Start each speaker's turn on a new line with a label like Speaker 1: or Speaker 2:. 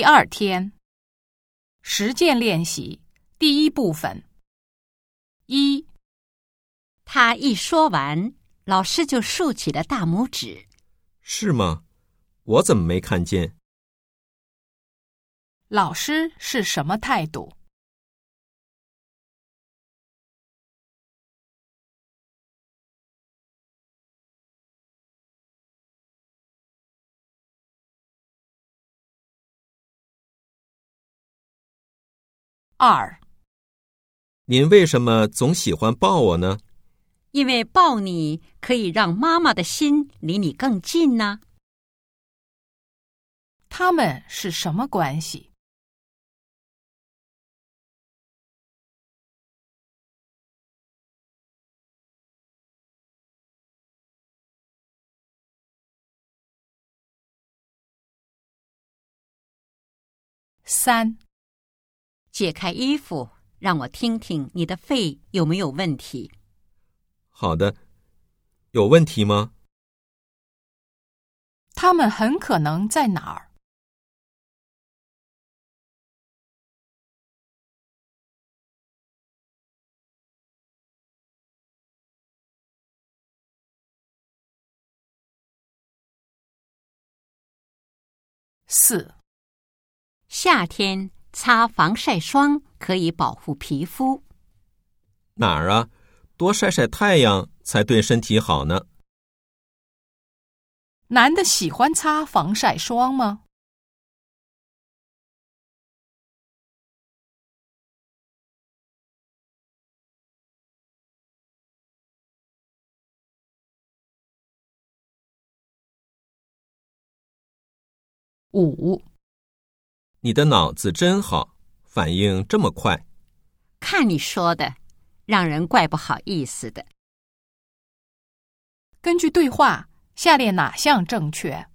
Speaker 1: 第二天，实践练习第一部分。一，
Speaker 2: 他一说完，老师就竖起了大拇指。
Speaker 3: 是吗？我怎么没看见？
Speaker 1: 老师是什么态度？二，
Speaker 3: 您为什么总喜欢抱我呢？
Speaker 2: 因为抱你可以让妈妈的心离你更近呢。
Speaker 1: 他们是什么关系？三，
Speaker 2: 解开衣服，让我听听你的肺有没有问题。
Speaker 3: 好的，有问题吗？
Speaker 1: 他们很可能在哪儿？四，
Speaker 2: 夏天擦防晒霜可以保护皮肤。
Speaker 3: 哪儿啊？多晒晒太阳才对身体好呢。
Speaker 1: 男的喜欢擦防晒霜吗？五，
Speaker 3: 你的脑子真好，反应这么快。
Speaker 2: 看你说的，让人怪不好意思的。
Speaker 1: 根据对话，下列哪项正确？